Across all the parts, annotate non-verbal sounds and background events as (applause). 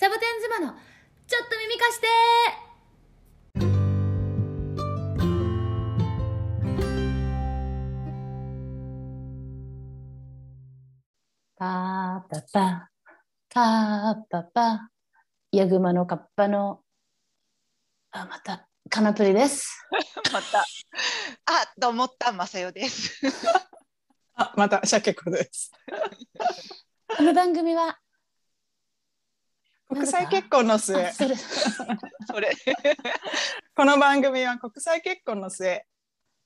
サボテン妻のちょっと耳貸してパーパパパーパパヤグマのカッパのあまたカナプリです (laughs) また。あ、と思った、まさよです。(laughs) あ、また、シャケ子です。(laughs) この番組は国際結婚の末あ、(laughs) それ。この番組は国際結婚の末、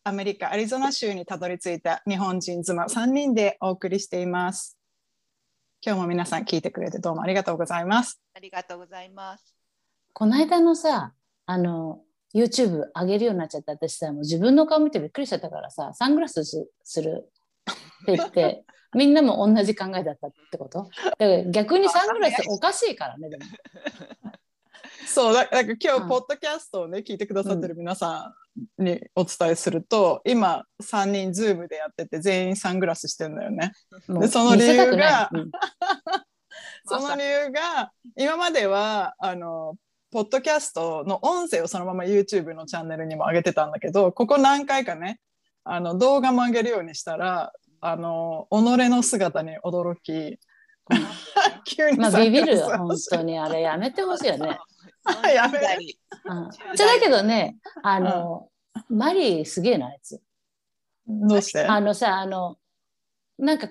アメリカ・アリゾナ州にたどり着いた日本人妻3人でお送りしています。今日も皆さん聞いてくれてどうもありがとうございます。ありがとうございます。この間のさあの YouTube 上げるようになっちゃった私さもう自分の顔見てびっくりしちゃったからさサングラスすするって言ってみんなも同じ考えだったってこと？だから逆にサングラスおかしいからねでも。(laughs) そうだだから今うん。日ポッドキャストをね聞いてくださってる皆さんにお伝えすると、今3人ズームでやってて全員サングラスしてんだよね。でその理由がうん。(laughs) その理由が今まではあのポッドキャストの音声をそのまま YouTube のチャンネルにも上げてたんだけどここ何回かねあの動画も上げるようにしたらあの己の姿に驚き (laughs) 急にまあビビるを本当に。あれやめてほしいよね。やめるうん、じゃだけどねあの、マリーすげえなあいつ。どうして？あのさあのなんか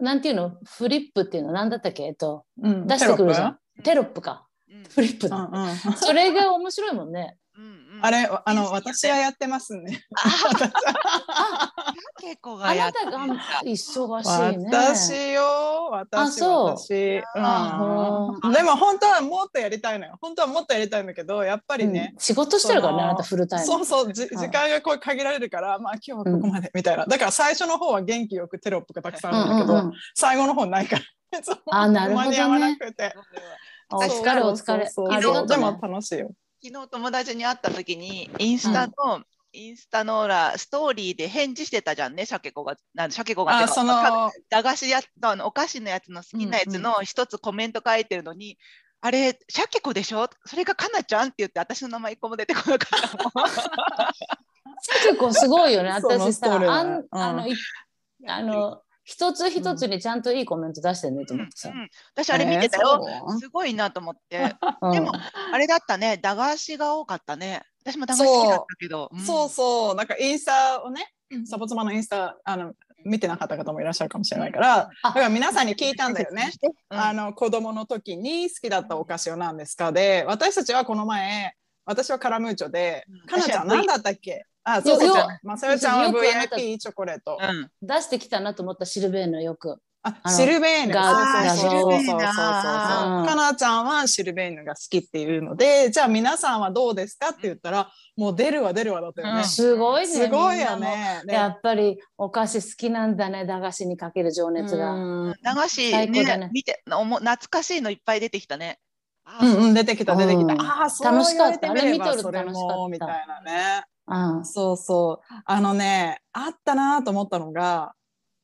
なんていうの？フリップっていうの？なんだったっけ？えっとうん。出してくるじゃん。テテロップか。うん。フリップだ、ロップうんうん。それが面白いもんね。あれあの私はやってますね。結構あがやっなたが忙しいね。私よ私。私、あう。ん、でも本当はもっとやりたいのよ。本当はもっとやりたいんだけどやっぱりね、うん。仕事してるからねあなたフルタイム。そうそうじん時間がこう限られるからまあ今日はここまでみたいな、だから最初の方は元気よくテロップがたくさんあるんだけど、最後の方ないから。あなるほどね。(laughs) 間に合わなくて。お疲れお疲れ。でも楽しいよ昨日友達に会った時にインスタの、インスタのらストーリーで返事してたじゃんね、シャケ子が。なんシャケ子がそのか駄菓子やあのお菓子のやつの好きなやつの一つコメント書いてるのに、あれ、シャケ子でしょ？それがかなちゃんって言って私の名前一個も出てこなかったもん。(laughs) 結構すごいよね。(laughs) 私さ、あんんあの、いあの、一つ一つにちゃんといいコメント出してねと思ってさ。う。ん私あれ見てたよ。えーすごいなと思って。(laughs) うん。でもあれだったね、駄菓子が多かったね。私も駄菓子好きだったけど。ん。そうそう、なんかインスタをね、サボ妻のインスタ、あの、見てなかった方もいらっしゃるかもしれないから、だあから皆さんに聞いたんだよね。うん。あの、子供の時に好きだったお菓子は何ですかで、私たちはこの前、私はカラムーチョでうん、かなちゃん何だったっけ？あ、そうそうよそう。まさよちゃんはよくあなた VIP チョコレート。うん出してきたなと思ったシルベーンのよく。あシルベーヌ。がそうそうそうそうそうそうかなちゃんはシルベーヌが好きっていうので、じゃあ皆さんはどうですかって言ったら、もう出るわ出るわだったよね。うんすごいね。すごいよ。ね。ねやっぱりお菓子好きなんだね、駄菓子にかける情熱が。うん駄菓子最高だねね見ておも懐かしいのいっぱい出てきたね。あうんうん、出てきた出てきた。うんああ、そう楽しかったあれ見とる楽しかったもみたいなね。うん。そうそう。あのね、あったなと思ったのが、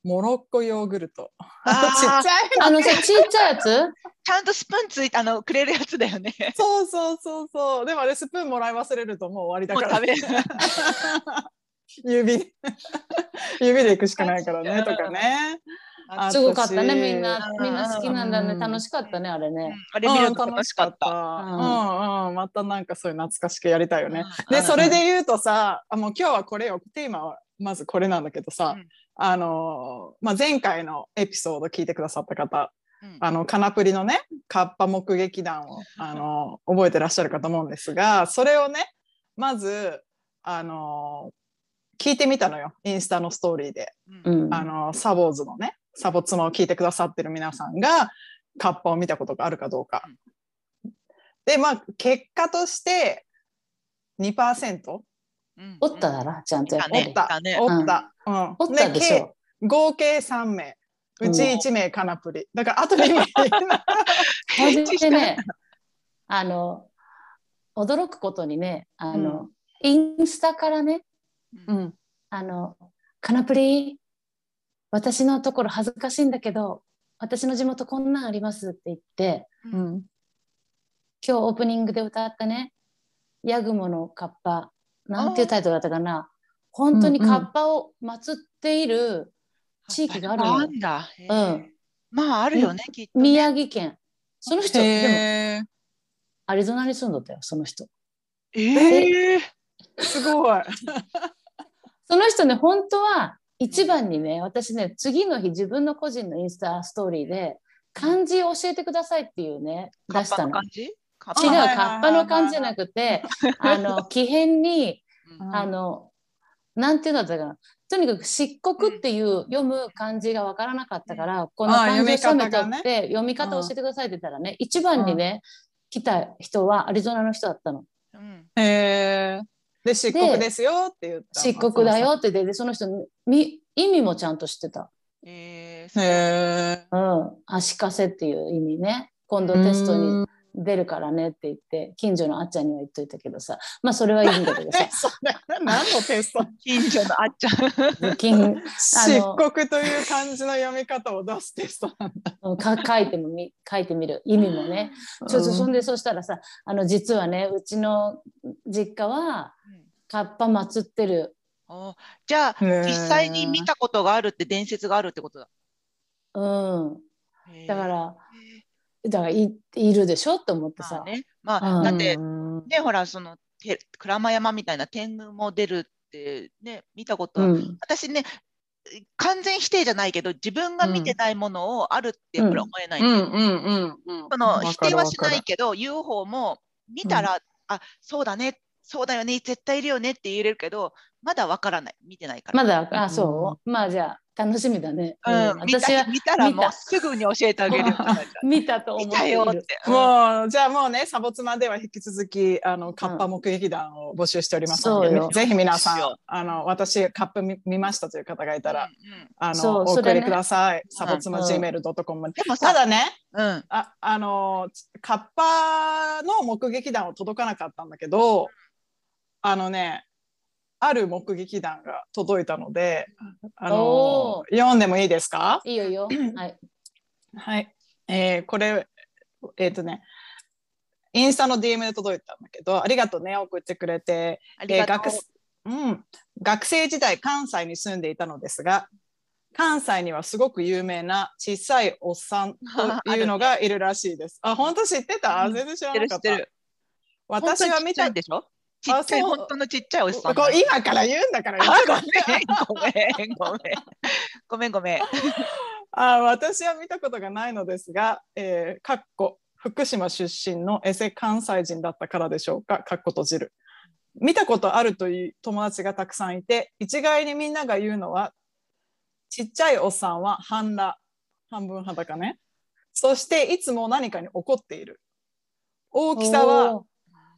モロッコヨーグルト。あーちっちゃいあのさ、ちっちゃいやつ？ちゃんとスプーンついてあのくれるやつだよね。そうそうそうそう。でもあれスプーンもらい忘れるともう終わりだから。(laughs) 指で指で行くしかないからね (laughs) とかね。あすごかったね、私みんな。みんな好きなんだね。うん楽しかったね、あれうんね。あれ見楽しかった。うんうん、またなんかそういう懐かしくやりたいよね。で、うんそれで言うとさ、あもう今日はこれよ、テーマはまずこれなんだけどさ、うんあのーまあ、前回のエピソード聞いてくださった方、うんあの、カナプリのね、カッパ目撃談を、あのー覚えてらっしゃるかと思うんですが、それをね、まず、あのー聞いてみたのよ、インスタのストーリーで。うんうん。あのーサボーズのね、サボ妻を聞いてくださってる皆さんが、カッパを見たことがあるかどうか。で、まあ、結果として2%うんおっただろ、ちゃんとやっぱおりっ。た、ねおった。うん。おったでし合計3名。うち1名カナプリ。だからあと2名。ほんでね、(laughs) あの、驚くことにね、あの、インスタからね、うん。あの、カナプリ、私のところ恥ずかしいんだけど、私の地元こんなんありますって言って、うん。今日オープニングで歌ったねヤグモのカッパ。なんていうタイトルだったかな。本当にカッパを祀っている地域があるの。よ、んだ。へうーん、まああるよね、きっとね。宮城県。その人でもアリゾナに住んどったよその人。ええ？すごい。(laughs) その人ね本当は一番にね私ね次の日自分の個人のインスタストーリーで漢字を教えてくださいっていうね出したの。違うカッパの漢字じゃなくて (laughs) あの木偏にうん。あのなんていうんだったかな。とにかく漆黒っていう読む漢字がわからなかったから、このあー漢字をって読み方を教えてくださいって言ったらね、一番にね、来た人はアリゾナの人だったの。うん。へえ。で、漆黒ですよって言った。漆黒だよってでその人み意味もちゃんと知ってた。へえ。うん、足かせっていう意味ね今度テストに出るからねって言って近所のあっちゃんには言っといたけどさまあそれはいいんだけどさ (laughs) 何のテスト？近所のあっちゃん。近漆黒という漢字の読み方を出すテストなんだ。か書いてもみ書いてみる意味もねちょっとそんでそしたらさあの実はねうちの実家はカッパ祀ってる、おじゃあ実際に見たことがあるって伝説があるってことだ。うん、だからへだからいいるでしょって思ってさ、ーまあね、まあ、うん。だってうんねほらそのて鞍馬山みたいな天狗も出るってね見たことは、うん、私ね完全否定じゃないけど自分が見てないものをあるってやっぱり思えない、うんうんうんの否定はしないけど UFO も見たら、あそうだねそうだよね絶対いるよねって言えるけどまだわからない。見てないから。まだあそう、まあじゃあ楽しみだね、うん。うん見た私は見たら見た。もうすぐに教えてあげる (laughs) 見たと思見っている。たよって。もうじゃあもうねサボ妻では引き続きあのカッパ目撃談を募集しておりますので、そうよ。ぜひ皆さんあの私カップ見見ましたという方がいたら、うんあのお送りください、サボ妻うん gmail.com まで。でもさただねうん。ああのカッパの目撃談は届かなかったんだけどあのねある目撃談が届いたのであのお読んでもいいですか？いいよいいよ。(clears throat) はい。はい、えーこれえっ、とねインスタの DM で届いたんだけどありがとうね送ってくれて。ありがとう。えー学うん、学生時代関西に住んでいたのですが関西にはすごく有名な小さいおっさんというのがいるらしいです。あ本当知ってた、うん。全然知ら知ってなかった。る知ってる。私は見たでしょ？ちっちゃい、本当のちっちゃいおじさん。今から言うんだからごめん、ごめん、ごめん。ごめん、ごめん。(laughs) あ私は見たことがないのですが、えー、かっこ福島出身のエセ関西人だったからでしょうか、かっこ閉じる。見たことあるという友達がたくさんいて、一概にみんなが言うのは、ちっちゃいおっさんは半裸、半分裸ね。そしていつも何かに怒っている。大きさは、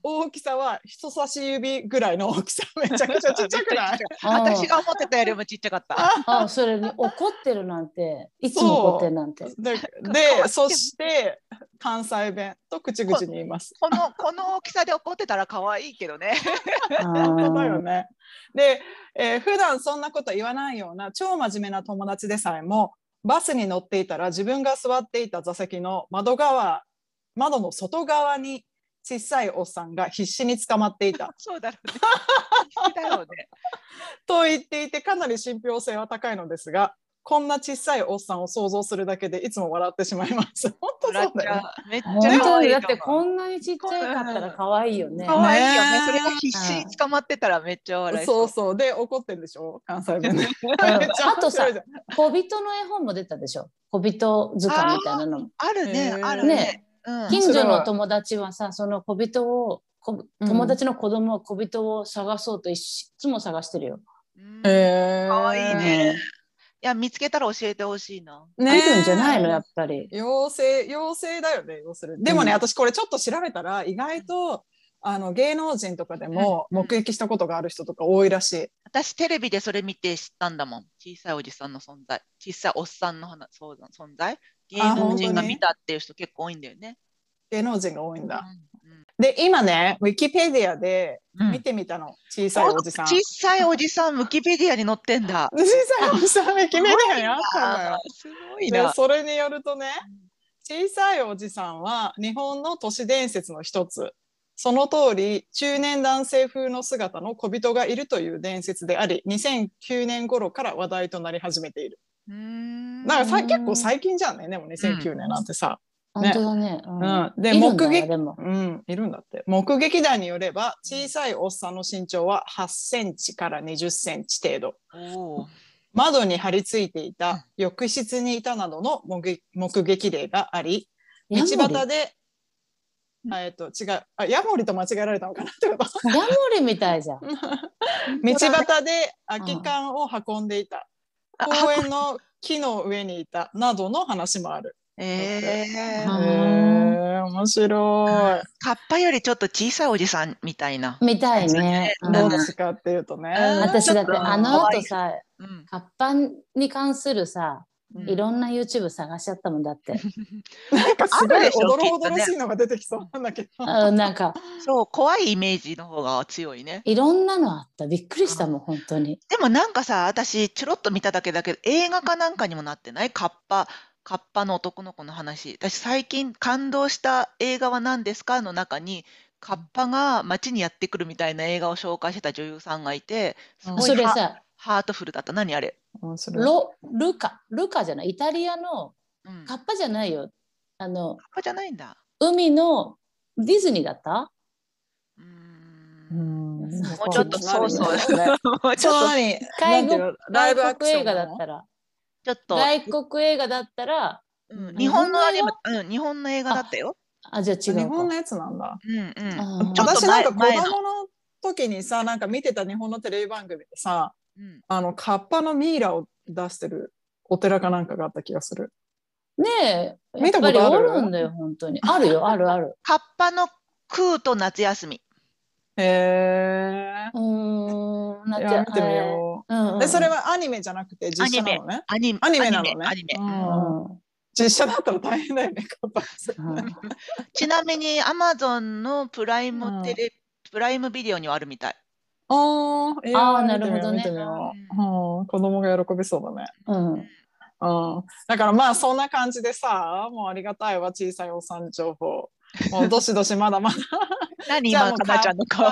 大きさは人差し指ぐらいの大きさ、めちゃくちゃちっちゃくない？(laughs) 私が思ってたよりもちっちゃかった。あそれに怒ってるなんていつも怒ってるなんてでそして関西弁と口々に言います。(laughs) この、この大きさで怒ってたら可愛いけどね。本当だよね。で、えー普段そんなこと言わないような超真面目な友達でさえもバスに乗っていたら自分が座っていた座席の窓側窓の外側に小さいおっさんが必死に捕まっていた (laughs) そうだろうね。(laughs) だよね。と言っていてかなり信憑性は高いのですがこんな小さいおっさんを想像するだけでいつも笑ってしまいます。(laughs) 本当そうだよ。めっちゃ本可愛いだってこんなにちっちゃいかったら可愛いよね。可愛いよね。ねそれが必死に捕まってたらめっちゃ笑いそうそうで怒ってんでしょ？関西弁で。あとさ小人の絵本も出たでしょ？小人図鑑みたいなの。あるねあるねね。うん近所の友達はさ、その小人を友達の子供は小人を探そうといつも探してるよ。うんへー可愛いねいや、見つけたら教えてほしいな。いるんじゃないのやっぱり。妖精妖精だよね要するにでもね、うん私これちょっと調べたら意外とあの芸能人とかでもうん目撃したことがある人とか多いらしい、私、テレビでそれ見て知ったんだもん。小さいおじさんの存在。小さいおっさんの話そうだ存在。芸能人が見たっていう人結構多いんだよね。芸能人が多いんだ、うんで今ねウィキペディアでうん見てみたの、小さいおじさん小さいおじさん、ウィキペディアに載ってんだ。小さいおじさんウィキペディアにあ (laughs) ったのよ (laughs) すごいな。でそれによるとね小さいおじさんは日本の都市伝説の一つ。その通り、中年男性風の姿の小人がいるという伝説であり、2009年頃から話題となり始めている。うーんだからさ結構最近じゃんね、でも2009年なんてさ。本当だね。ううん、で、目撃。うん、いるんだって。目撃談によれば、小さいおっさんの身長は8センチから20センチ程度。窓に張り付いていた、浴室にいたなどの目撃目撃例があり、道端で、あえっと、違う、あ、ヤモリと間違えられたのかなってこと。ヤモリみたいじゃん。(laughs) 道端で空き缶を運んでいた。あ公園の木の上にいた、などの話もある。えへー面白い。カッパよりちょっと小さいおじさんみたいな。みたいね。うんどっうんちかっていうとね。うん私だってあの後さ、うんカッパに関するさ、うんいろんな YouTube 探しちゃったもんだって。(laughs) なんかすごいあるでしょおどしいのが出てきそうなんだけど。あなんかそう、怖いイメージの方が強いね。いろんなのあった。びっくりしたもん、本当に。でもなんかさ、私、ちょろっと見ただけだけど、映画かなんかにもなってないカッパ、カッパの男の子の話。私、最近感動した映画は何ですかの中に、カッパが街にやってくるみたいな映画を紹介してた女優さんがいて、すごいハそれさ、ハートフルだった。何あれ？ロルカ、ルカじゃない、イタリアのうん。カッカッパじゃないよ。あの、パじゃないんだ。海のディズニーだった？うんんもうちょっとそうそう。ね。もうちょっと、何外国外国映画だったら、ちょっと、外国映画だったら、うん日本のアニメ日、うん、日本の映画だったよ。あ、じゃあ違日うか。本のやつなんだ。うんうん。私なんか子供の時にさ、なんか見てた日本のテレビ番組でさ、うんあの、カッパのミイラを出してるお寺かなんかがあった気がする。ねえ、や見ったぱりおことある？るんだよ、本当に。あるよ、(laughs) あるある。カッパの空と夏休み。へうーん、え。ないんてや、見てみよえーうんうう。んで、それはアニメじゃなくて実写なのね？アニメ、アニメなのね？アニメ。実写だったら大変だよね、カッパ。(laughs) ちなみに、アマゾンのプライうんムテレ、プライムビデオにはあるみたい。ああー見てみようなるほどね見てみよううん子供が喜びそうだね。うんうん、だからまあそんな感じでさ、もうありがたいわ、小さいおっさん情報。もうどしどしまだまだ。(laughs) 何今、かなちゃんの顔。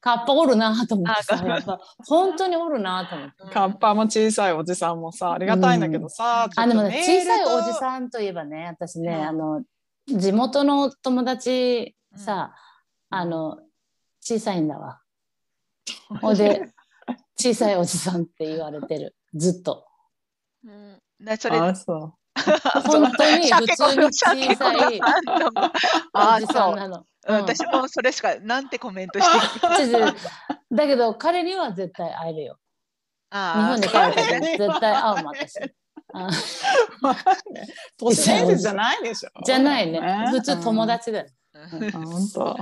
カッパおるなと思ってさ、本当におるなと思って。カッパも小さいおじさんもさ、ありがたいんだけどさ、あ、でもね、小さいおじん。さんといえばね、私ね、うんあの、地元の友達さ、あの、小さいんだわ。ほんで、小さいおじさんって言われてる。ずっと。うんねそれ、あ、そう。本当に (laughs) 普通に小鮭さいあおじさそう。んなの。うんうん私もそれしか、なんてコメントしていい (laughs) ちょちょだけど彼には絶対会えるよ。日あ本に帰ったら絶対会うもん私。あまあね都市伝説じゃないでしょ。じゃないね。普通友。達だよ。あ。うん本当。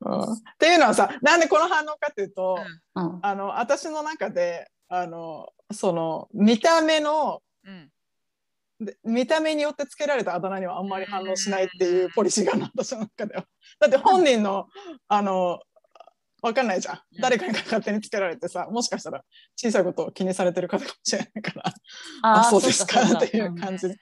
うん。う (laughs) んっていうのはさ、なんでこの反応かっていうと、うん。あの私の中であのその見た目のうん。で見た目によってつけられたあだ名にはあんまり反応しないっていうポリシーがあるの私の中では。だって本人のあのわかんないじゃん。うん。誰かに勝手につけられてさ、もしかしたら小さいことを気にされてる方かもしれないから、あーそうですかっていううん感じ。で。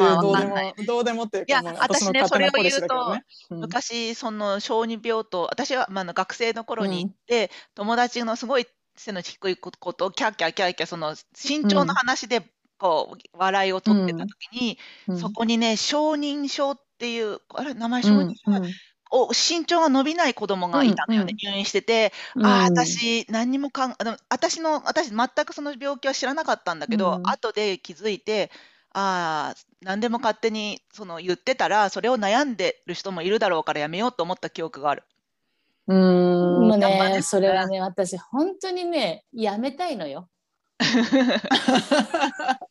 ってどうでもどうでもっていういやかもう私ね勝手なポリシーだけどね。うん。昔、その小児病棟、私は、まあ、学生の頃に行って、友達のすごい背の低いことをキャッキャキャッキャ、その身長の話でこう笑いを取ってた時に、うん。そこにね、承認症っていう、あれ、名前承うん。認症、お身長が伸びない子供がいたのよね、入院してて、うん。ああ、私、何にもかん、あの私の、私、全くその病気は知らなかったんだけど、うん。後で気づいて、ああ、何でも勝手にその言ってたら、それを悩んでる人もいるだろうからやめようと思った記憶がある。うんもうね、それはね、私、本当にね、やめたいのよ。(laughs)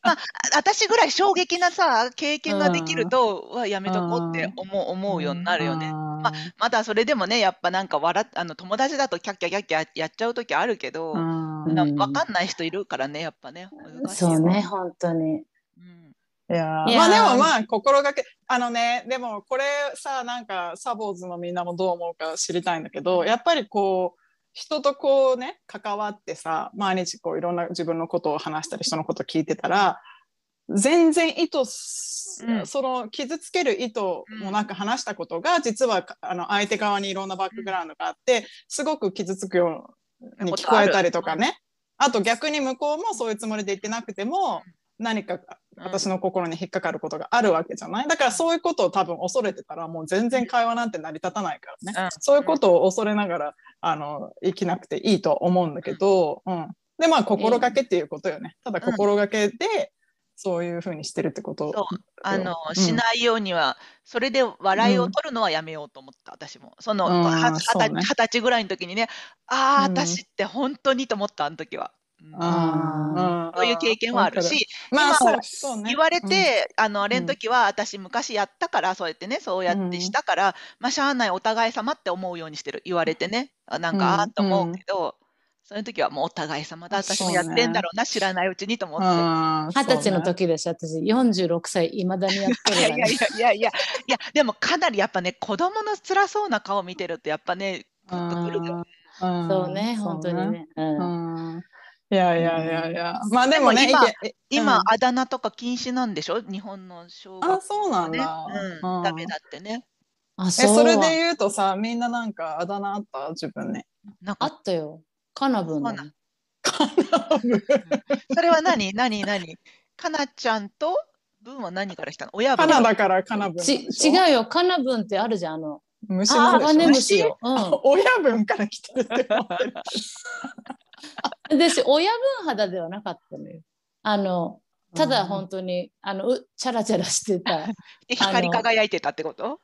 あ私ぐらい衝撃なさ、経験ができると、うわやめとこうって思う思うようになるよね。ままだそれでもね、やっぱなんか笑っあの友達だとキャッキャキャッキャやっちゃう時あるけど、うんなうんわかんない人いるからね、やっぱね。そうね、。本当に。うんいやまあでもまあ心がけあのねでもこれさなんかサボーズのみんなもどう思うか知りたいんだけどやっぱりこう人とこうね関わってさ毎日こういろんな自分のことを話したり人のことを聞いてたら全然意図す、うん。その傷つける意図もなく話したことが、実はあの相手側にいろんなバックグラウンドがあって、すごく傷つくように聞こえたりとかね。あと逆に向こうもそういうつもりで言ってなくても、何か私の心に引っかかることがあるわけじゃない？だからそういうことを多分恐れてたらもう全然会話なんて成り立たないからね、うん。そういうことを恐れながらあの生きなくていいと思うんだけど、うん、でまあ心がけっていうことよね。ただ心がけでそういうふうにしてるってこと、あの、うん。しないようには、それで笑いを取るのはやめようと思った、私も。その、うんははそうね。二十歳ぐらいの時にね、ああ、うん。私って本当にと思った、あの時は。うん。あー。そういう経験はあるし、まあ今そうそうね。言われて、あの、あれの時は、私昔やったから、そうやってね、そうやってしたから、まあ、しゃあないお互い様って思うようにしてる。言われてね、あなんか、うん。ああーと思うけど、そういう時はもうお互い様だ、私もやってんだろうな、知らないうちにと思って。うん。二十歳の時でしょ私。46歳いまだにやっていや (laughs) いやいやいやいや、いや、でもかなりやっぱね、子供の辛そうな顔見てると、やっぱね、グッとくるよ。うん。そうね。本当にね。うん。うんいやいやいやいや、まあでもね、今あだ名とか禁止なんでしょ？日本の小学あ、そうなんね。だ。うん、うん。ダメだってね。え、あそう。それで言うとさ、みんななんかあだ名あった？自分ね。なんか、あったよ。カナブンだねそれは何？何？何？かなちゃんと文は何から来たの？親分カナダからカナブンなんでちしょ？違うよ。カナブンってあるじゃんあの。虫なんでしょカネムシよ、あう (laughs) 親分から来てるって思ってる。ん、でし親分肌ではなかったのよ。あのただ本当にあのうチャラチャラしてた。で (laughs) 光り輝いてたってこと？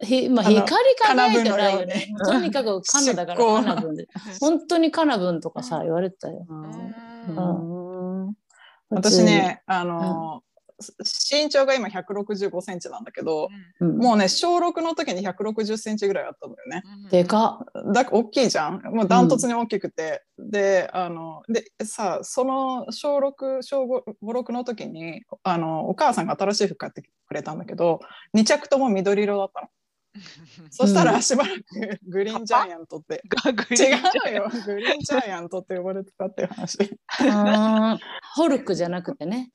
ひ、まあ、光り輝いてないよね。とにかくカナだからカナブンで本当にカナブンとかさ言われてたよ。うん。私ね、あの、身長が今165センチなんだけど、うんもうね、小6の時に160センチぐらいあったのよね。でかっだ大きいじゃん。もうダントツに大きくて。で、あの、で、さ、その小6、小5、6の時に、あの、お母さんが新しい服買ってくれたんだけど、2着とも緑色だったの。(laughs) そしたらしばらくグリーンジャイアントって、(laughs) ガグリ違うよ、グリーンジャイアントって呼ばれてたっていう話。(laughs) ホルクじゃなくてね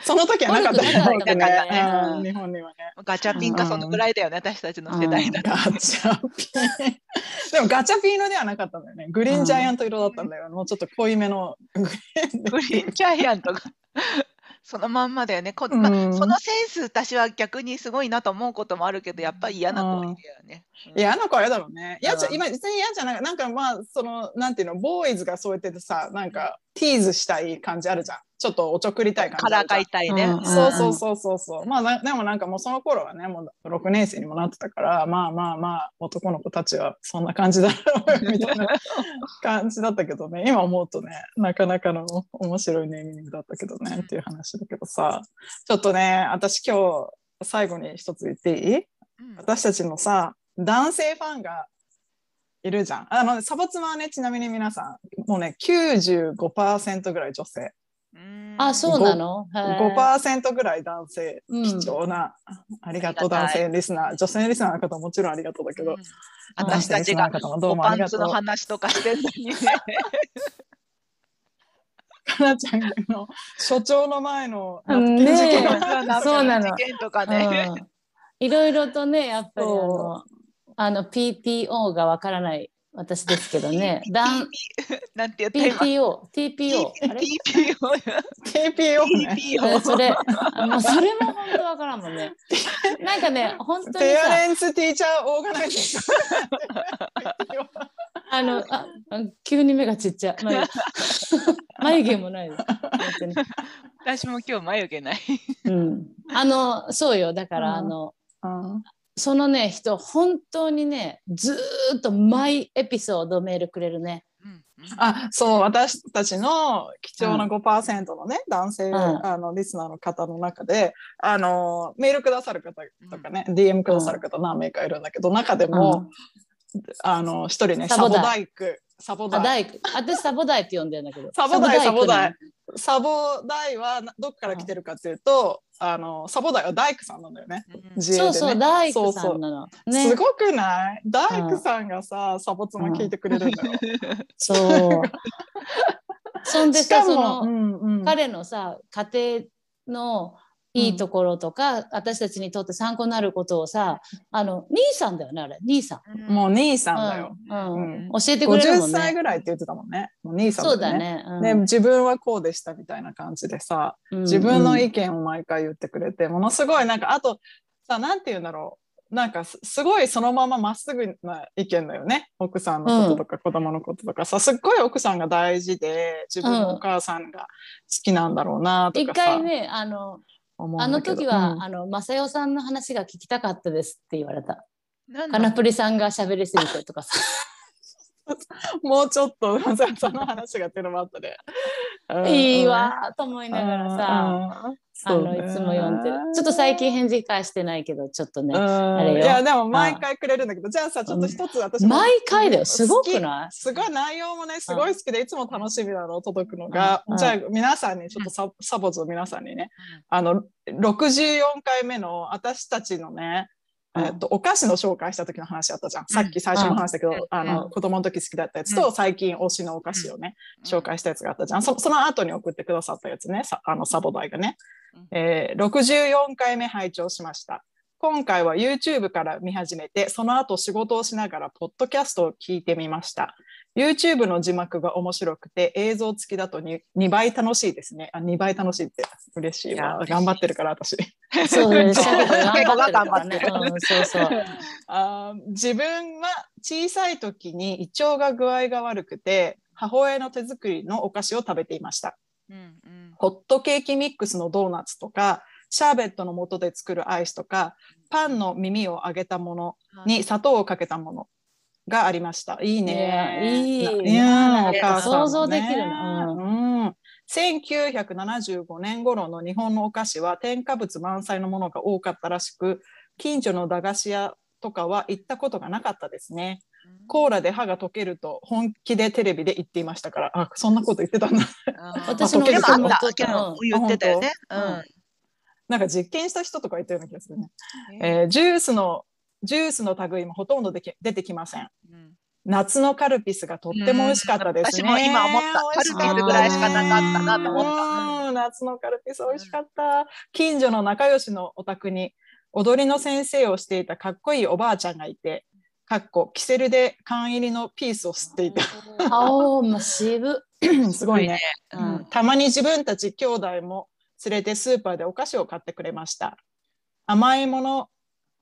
その時はなかったよねね、うん日本にはね。ガチャピンかそのぐらいだよね、私たちの世代だと。ガチャピン。でもガチャピン色ではなかったんだよね。グリーンジャイアント色だったんだよ。もうちょっと濃いめのグリーンでグリーンジャイアントがそのまんまだよね。こまあうんそのセンス、私は逆にすごいなと思うこともあるけど、やっぱり嫌な子いるよね。うん嫌な子は嫌だろうね。嫌じゃうん今別に嫌じゃない。なんかまあそのなんていうのボーイズがそうやっててさなんかティーズしたい感じあるじゃん。ちょっとおちょくりたい感からじかいたいね。うんそうそうそうそうそう。まあなでもなんかもうその頃はねもう6年生にもなってたからまあまあまあ男の子たちはそんな感じだろうみたいな感じだったけどね。(laughs) 今思うとねなかなかの面白いネーミングだったけどねっていう話だけどさ。ちょっとね私今日最後に一つ言っていい？うん。私たちのさ男性ファンがいるじゃん。あのサバツマはねちなみに皆さんもうね95%ぐらい女性。うんあそうなの？へー。5%ぐらい男性うん。貴重な、ありがとう男性リスナー。女性リスナーの方もちろんありがとうだけど、うん。私たちがどうおもありがとう。パンツの話とかしてるのにね。かなちゃんの所長の前のうん。ねそうなの。事件とかね。うん。いろいろとねやっぱりあそのあの PPO がわからない私ですけどね。(laughs) だん (laughs) なんて言った今 PPO、TPO、あれ？TPO TPO (laughs) それ、あもうそれも本当わからんもんね。なんかね、本当にペアさ、レンツティーチャーオーガナイゼーション。あのああ急に目がちっちゃい。眉眉毛もないです。本当に。私も今日眉毛ない。うん。あの、そうよ。だから、うんあの、うんそのね、人、本当にね、ずーっと毎エピソードメールくれるね。うんあそう私たちの貴重な5%のね、男性、ん。あのリスナーの方の中であのメールくださる方とかね、DM くださる方何名かいるんだけど中でも、あの一人ねサボダイクサボあ、ダイ。私、サボダイって呼んでるんだけど。サボダイサボダイイサボダイはなどっから来てるかっていうと、あのサボダイは大工さんなんだよねうんそうそう、大工さんなの。ねす。ごくない？大工さんがさ、サボツマ聞いてくれるんだよ。そう。(laughs) そんでさ、しかも、その、うんうん、彼のさ、家庭のいいところとか、私たちにとって参考になることをさあの兄さんだよねあれ。兄さん、もう兄さんだよ。うん。うん。うん教えてくれるも50んね。歳ぐらいって言ってたもんね。もう兄さんそうだ。ね。うん。で自分はこうでしたみたいな感じでさ、うん。自分の意見を毎回言ってくれて、ものすごいなんかあとさなんて言うんだろう。なんかすすごいそのまままっすぐな意見だよね。奥さんのこととか子供のこととかさ、すっごい奥さんが大事で自分のお母さんが好きなんだろうなと一かさ、回ねあの思うんだけど時は、うんあの正代さんの話が聞きたかったですって言われた。なんだ？カナプリさんが喋りすぎてとかさ。(laughs) もうちょっとそ (laughs) その話がっていうのもあったね。うんいいわーと思いながらさ、さあのいつも読んでる。ちょっと最近返事返してないけどちょっとね。あれよ。いやでも毎回くれるんだけどじゃあさちょっと一つ私も毎回だよ。すごく好ない？き。すごい内容もねすごい好きでいつも楽しみなの届くのが。うん。じゃあ皆さんにちょっとササボズの皆さんにね。あの64回目の私たちのねうんえっと、お菓子の紹介した時の話あったじゃん。さっき最初も話したけど、うん。あの、うん子供の時好きだったやつと、最近推しのお菓子をね、紹介したやつがあったじゃん。そその後に送ってくださったやつね、さあのサボダイがね、うん。えー64回目拝聴しました。今回は YouTube から見始めて、その後仕事をしながらポッドキャストを聞いてみました。YouTube の字幕が面白くて映像付きだと 2, 2倍楽しいですね。あ2倍楽しいって嬉しいわ。頑張ってるから私。そうね、シャケが頑張ってるね。うん、そうそう。(laughs) あー自分は小さい時に胃腸が具合が悪くて母親の手作りのお菓子を食べていました。うんうんホットケーキミックスのドーナツとかシャーベットの素で作るアイスとかパンの耳を揚げたものに砂糖をかけたものがありました。いいね。いやいい。ね母さんもね。想像できるな。うん1975年頃の日本のお菓子は添加物満載のものが多かったらしく近所の駄菓子屋とかは行ったことがなかったですね。コーラで歯が溶けると本気でテレビで言っていましたから、あ、そんなこと言ってたんだ。私 (laughs) もあった。弟けどう。ん言ってたよね。あ本なんか実験した人とか言ったような気がするね。うんえージュースの、ジュースの類もほとんどでき出てきません。うん夏のカルピスがとっても美味しかったですね。うん私も今思ったカルピスぐらいしかなかったなと思ったうん夏のカルピス美味しかった。近所の仲良しのお宅に踊りの先生をしていたかっこいいおばあちゃんがいて、かっこキセルで缶入りのピースを吸っていた。(laughs) 顔も渋。すごいね。ううんん、たまに自分たち兄弟も連れてスーパーでお菓子を買ってくれました。甘いもの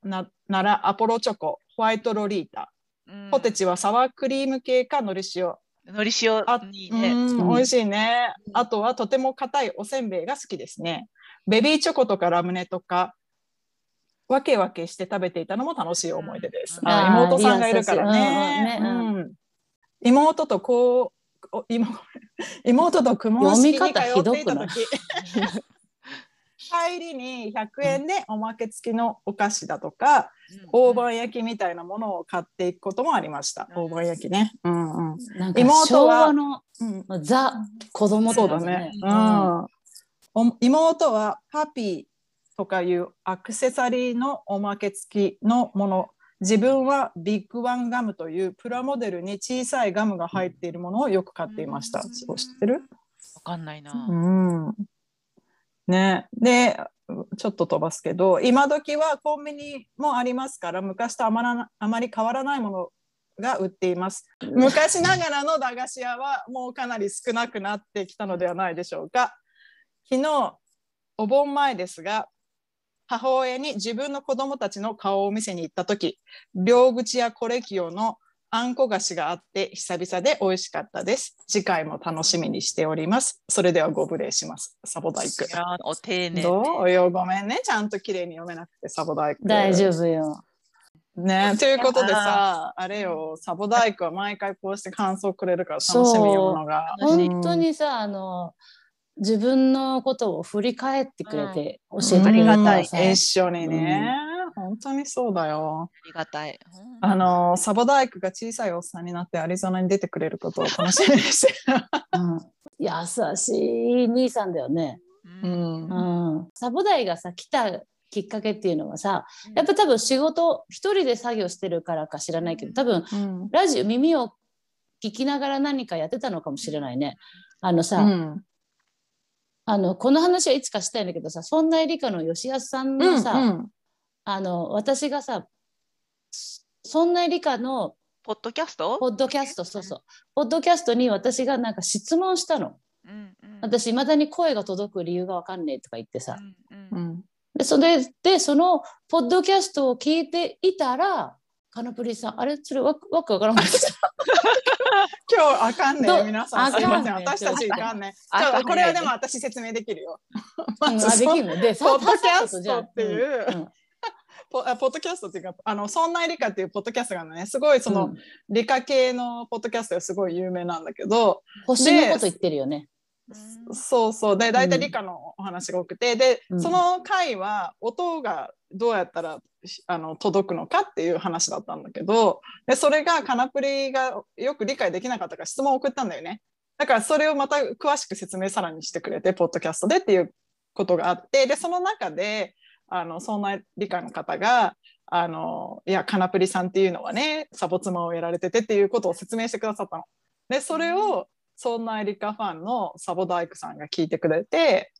なならアポロチョコ、ホワイトロリータ、うんポテチはサワークリーム系かのり塩。のり塩あいいね。美味しいね。あとはとても硬いおせんべいが好きですね。ベビーチョコとかラムネとか、わけわけして食べていたのも楽しい思い出です。うん妹さんがいるからね。妹とこ妹妹と公文式に通っていた読み方ひどくない？時 (laughs) 帰りに100円でおまけ付きのお菓子だとか、大判焼きみたいなものを買っていくこともありました。うん大判焼きね。うんうん。なんか妹昭は和のうんザ子供ってそうだね。ううんん。お妹はパピーとかいうアクセサリーのおまけ付きのもの。自分はビッグワンガムというプラモデルに小さいガムが入っているものをよく買っていました。うんそう知ってる？わかんないな。うん。ね。で、ちょっと飛ばすけど、今時はコンビニもありますから、昔とあまらあまり変わらないものが売っています。昔ながらの駄菓子屋はもうかなり少なくなってきたのではないでしょうか。昨日、お盆前ですが、母親に自分の子供たちの顔を見せに行った時、両口やコレキオのあんこ菓子があって久々で美味しかったです。次回も楽しみにしております。それではご無礼します。サボダイクお丁寧どうよ？ごめんね。ちゃんと綺麗に読めなくてサボダイク。大丈夫よ。ね。ということでさ、あれよ、サボダイクは毎回こうして感想くれるから楽しみ読むのが。本当にさ、あの自分のことを振り返ってくれて教えてうんくれありがたい一緒にね。本当にそうだよ。ありがたい。あの、サボダイクが小さいおっさんになってアリゾナに出てくれることを楽しみにして。る。(laughs) うん。優しい兄さんだよね。ううん。んうん、サボダイがさ来たきっかけっていうのはさやっぱ多分仕事一人で作業してるからか知らないけど多分うん。ラジオ耳を聞きながら何かやってたのかもしれないね。あのさ、うんあのこの話はいつかしたいんだけどさそんな理科の吉安さんのさ、あの私がさそんな理科のポッドキャスト？ポッドキャストそうそう。ポッドキャストに私がなんか質問したの。うんうん。私いまだに声が届く理由がわかんねえとか言ってさ、うんうんうん。でそれでそのポッドキャストを聞いていたらカナプリさんあれ？それわわくわからん。かった今日あかんねど皆さんすいません。私たちいかんねあちょっとこれはでも私説明できるよ。うんあできるのでポッドキャストさっていう。うんうん。(laughs) ポあポッドキャストっていうかあのそんな理科っていうポッドキャストがねすごいその、うん。理科系のポッドキャストがすごい有名なんだけど、星のこと言ってるよね。うん。そうそう。で大体理科のお話が多くて、で、うん。その回は音がどうやったらしあの届くのかっていう話だったんだけどでそれがカナプリがよく理解できなかったから質問を送ったんだよね。だからそれをまた詳しく説明さらにしてくれてポッドキャストでっていうことがあって。でその中であのそんな理科の方があのいやカナプリさんっていうのはねサボ妻をやられててっていうことを説明してくださったの。でそれをそんな理科ファンのサボ大工さんが聞いてくれて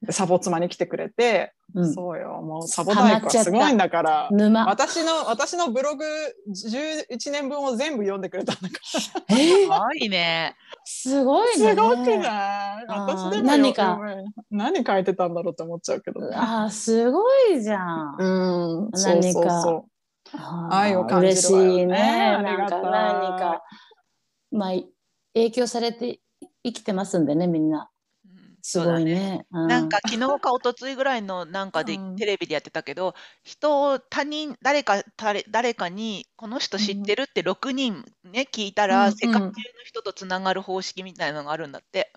でサボ妻に来てくれて、うんそうよもうサボ大工はすごいんだから。沼。私の私のブログ11年分を全部読んでくれたんだかえー？すごいね。すごらいね。すごくない？私でも何か？うん何書いてたんだろうって思っちゃうけどね。あーすごいじゃん。うん、何かそうそうそう愛を感じる嬉わよねしいね。ありが何か、まあ、影響されて生きてますんでね、みんな。うんすごい。ね。うなんか昨日か一昨日ぐらいのなんかでうんテレビでやってたけど、人を他人誰か誰誰かにこの人知ってるって6人ね聞いたら、うん世界中の人とつながる方式みたいなのがあるんだって。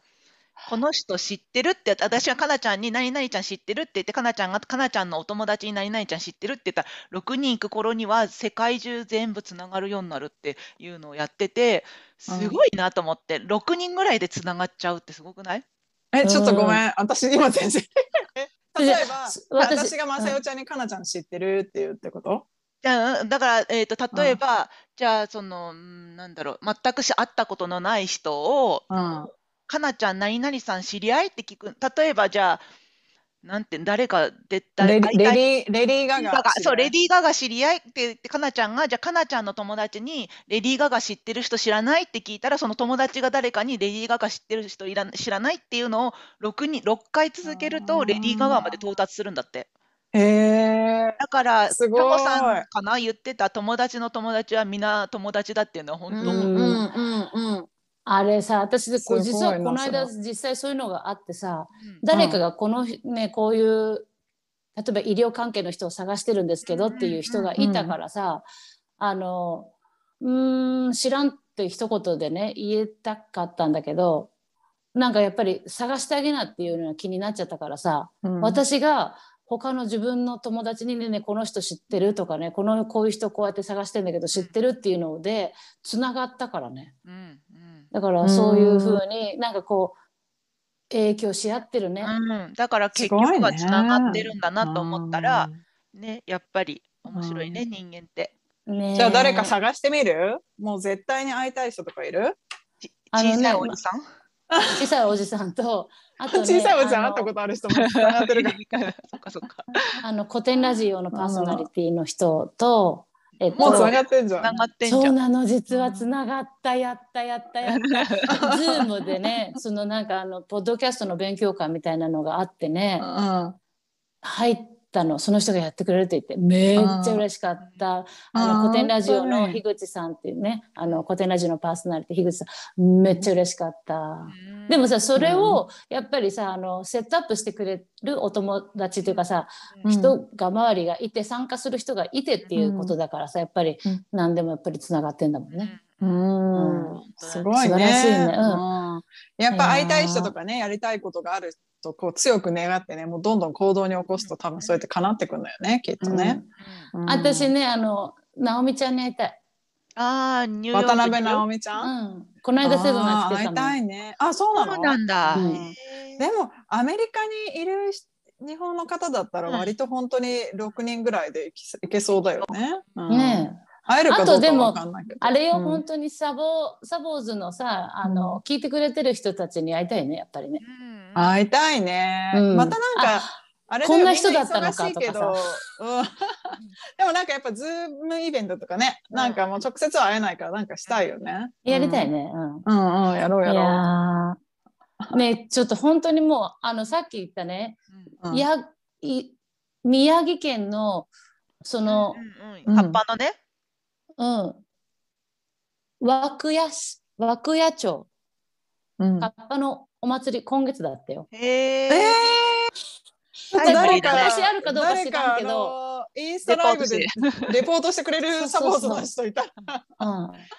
この人知ってるって私がかなちゃんに何々ちゃん知ってるって言ってかなちゃんがかなちゃんのお友達に何々ちゃん知ってるって言ったら6人行く頃には世界中全部つながるようになるっていうのをやっててすごいなと思って6人ぐらいでつながっちゃうってすごくない？え、ちょっとごめん。私今全然。(laughs) え例えば、私私がまさよちゃんにかなちゃん知ってるって言うってこと？じゃあだから、えー、と例えば、じゃあそのうんなんだろう。全くし会ったことのない人をうん。「かなちゃん何々さん知り合い?」って聞く例えばじゃあなんて誰かで誰レレディレディー・ガガ。そうレディー・ガガ知り合いって言ってかなちゃんがじゃあかなちゃんの友達にレディー・ガガ知ってる人知らないって聞いたらその友達が誰かにレディー・ガガ知ってる人いら知らないっていうのを 6, 人6回続けるとレディー・ガガまで到達するんだって。へえ。だから、すごいさんかな？言ってた友達の友達はみんな友達だっていうのは本当、うんうんうんうん。あれさ、私でこう実はこの間そ実際そういうのがあってさ、うん。誰かがこのねこういう例えば医療関係の人を探してるんですけどっていう人がいたからさ、あのうーん知らんって一言でね言えたかったんだけどなんかやっぱり探してあげなっていうのが気になっちゃったからさ、うん、私が他の自分の友達にねねこの人知ってるとかねこのこういう人こうやって探してんだけど知ってるっていうのでつながったからね。うんうんだからそういうふうになんかこう影響し合ってるね。うん、だから結局はつながってるんだなと思ったら、ね、やっぱり面白いね、人間って。ねえ。じゃあ誰か探してみる？もう絶対に会いたい人とかいる？小さいおじさん、小さいおじさんと (laughs) あと、ね、小さいおじさん会ったことある人もつながってる (laughs) から。そっかそっか。あの古典ラジオのパーソナリティの人と、えっともうつながってんじゃん。つながってんじそゃ。うんなの実はつながったやったやったやった (laughs) ズームでねそのなんかあのポッドキャストの勉強会みたいなのがあってねうん入ったの。その人がやってくれるって言って。めっちゃ嬉しかった。あの古典ラジオの樋口さんっていうね。あの古典ラジオのパーソナリティ樋口さん。めっちゃ嬉しかった。うん。でもさそれをやっぱりさあのセットアップしてくれるお友達というかさ、うん。人が周りがいて参加する人がいてっていうことだからさやっぱりうん。何でもやっぱりつながってんだもんね。うん。うん。すごいね。素晴らしいね。やっぱ会いたい人とかね、やりたいことがあるとこう強く願ってね、もうどんどん行動に起こすと多分そうやって叶ってくんだよね、きっとね。うんうん私ねあの直美ちゃんに会いたい。ああ、ニューヨーク渡辺直美ちゃ。うんん、この間セドナ来てたもん。たいね。あ、そうなの？そうなんだ。うんでもアメリカにいる日本の方だったら割と本当に6人ぐらいで行き行けそうだよね。うんねえ会えるかどうかあとでもわかんないけど。あれよ、うん本当にサボサボーズのさあの、聞いてくれてる人たちに会いたいねやっぱりね。うんうん会いたいね。うん。またなんか、あれこんな人だったのかみんな忙しいけど。とかうん。(laughs) でもなんかやっぱズームイベントとかね、なんかもう直接は会えないからなんかしたいよね。やりたいね。うん。うんうん、やろういやろう。やー。ねちょっと本当にもうあのさっき言ったね、うんいやい宮城県のそのうんうんうん。葉っぱのね。うん。涌谷市涌谷町。うんカッパのお祭り今月だったよ。へええ。ー、誰か私あるかどうか知らんけどインスタライブでレポートしてくれるサポートの人いた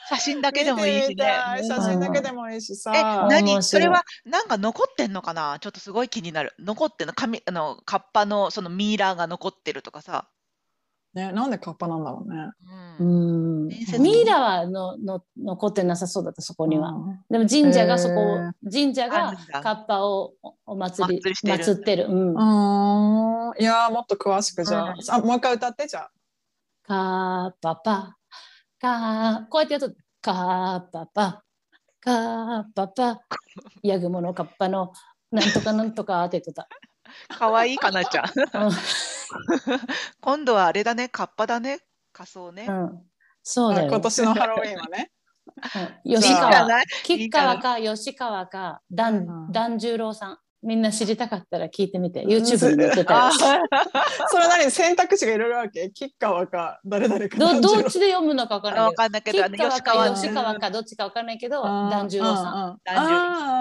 写真だけでもいいしね。写真だけでもいいしさ。え、面何それはなんか残ってんのかな？ちょっとすごい気になる。残ってんの紙あのカッパのそのミイラーが残ってるとかさ。ね、なんでカッパなんだろうね。ううん。ミイラはのの残ってなさそうだったそこには。うん。でも神社がそこ、神社あがカッパをおお祭りお祭ってる。うん。うーん。いやーもっと詳しくじゃあ,、うんあもう一回歌ってじゃあ。カーパパ、カー、こうやってやると、カーパパ、カーパパ、ヤグモのカッパの、なんとかなんとかって言ってた。(laughs) かわいいかなちゃん。うん (laughs) 今度はあれだね、カッパだね。仮装ね。うん、そうだよ。あ今年のハロウィンはね。吉川、吉川か吉川か、う團ん團十郎さん。みんな知りたかったら聞いてみて。YouTube に載ってたよあ。(laughs) それ何選択肢がいろいろあるわけ吉川か誰々かどどっちで読むのか分からなわいけかんないけど。吉川吉川か吉川かどっちか分からないけど、團十郎さん。團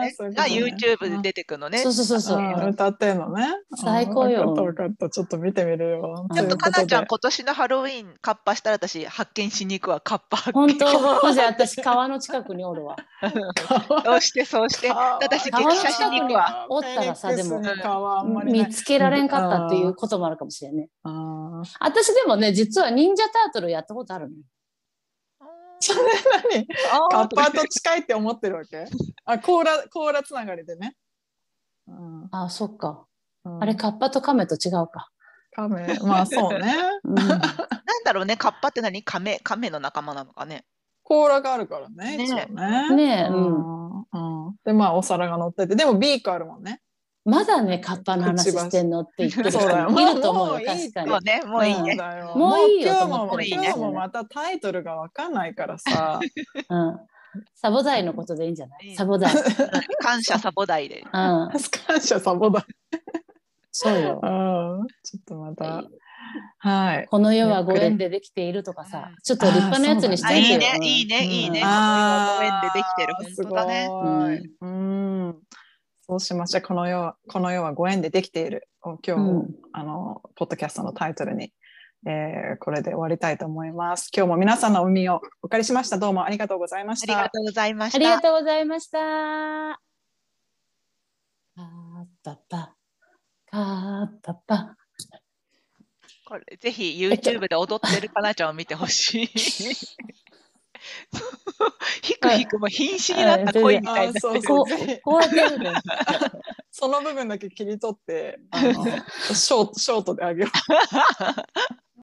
十郎が YouTube で出てくるのね。そうそうそうそう。うん歌ってんのね。最高ようんわかったわかった。ちょっと見てみるよ。うんちょっとかなちゃん、こ今年のハロウィン、カッパしたら私、発見しに行くわ、カッパ発本見。当、マジ私川の近くにおるわ。(laughs) そうして、そうして。川私、激写しに行くわ。おったらさでも見つけられんかったっていうこともあるかもしれんね。あー私でもね、実は忍者タートルやったことあるの。それ何カッパと近いって思ってるわけ？あ、コーラ、コーラつながりでね。うんあ、そっか。うんあれ、カッパとカメと違うか。カメ、まあそうね。うん、(laughs) なんだろうね、カッパって何？亀、亀の仲間なのかね。コーラがあるからね、ねね。ねえ、ううん。んうんで、まあお皿が乗ってて、でもビークあるもんね。まだね、カッパの話してんのって言ってる人そうだよもいると思うよ、(laughs) もういい確かにそう。ね、もういいよもういいよ今日も、またタイトルがわかんないからさ。(laughs) うん。サボダイのことでいいんじゃない？いいサボダイ。(laughs) 感謝サボダイで。うん。感謝サボだ。そうよう。ん。ちょっとまた。はい。この世はご縁でできているとかさうん、ちょっと立派なやつにしあ、て。いいね、いいね、いいね。うんこの世はご縁でできてる。あー本当だね。すごいうん。そうしました。この世は、この世はご縁でできている。を今日、うんあの、ポッドキャストのタイトルに、えーこれで終わりたいと思います。今日も皆さんの海をお借りしました。どうもありがとうございましたありが。とうございました。ありがとうございました。カーパパ、カーパパ。これぜひ YouTube で踊ってるかなちゃんを見てほしい。ひくひくも瀕死になった恋みたいになそうこそう。(laughs) (laughs) その部分だけ切り取って、あの (laughs) ショートショートであげよう。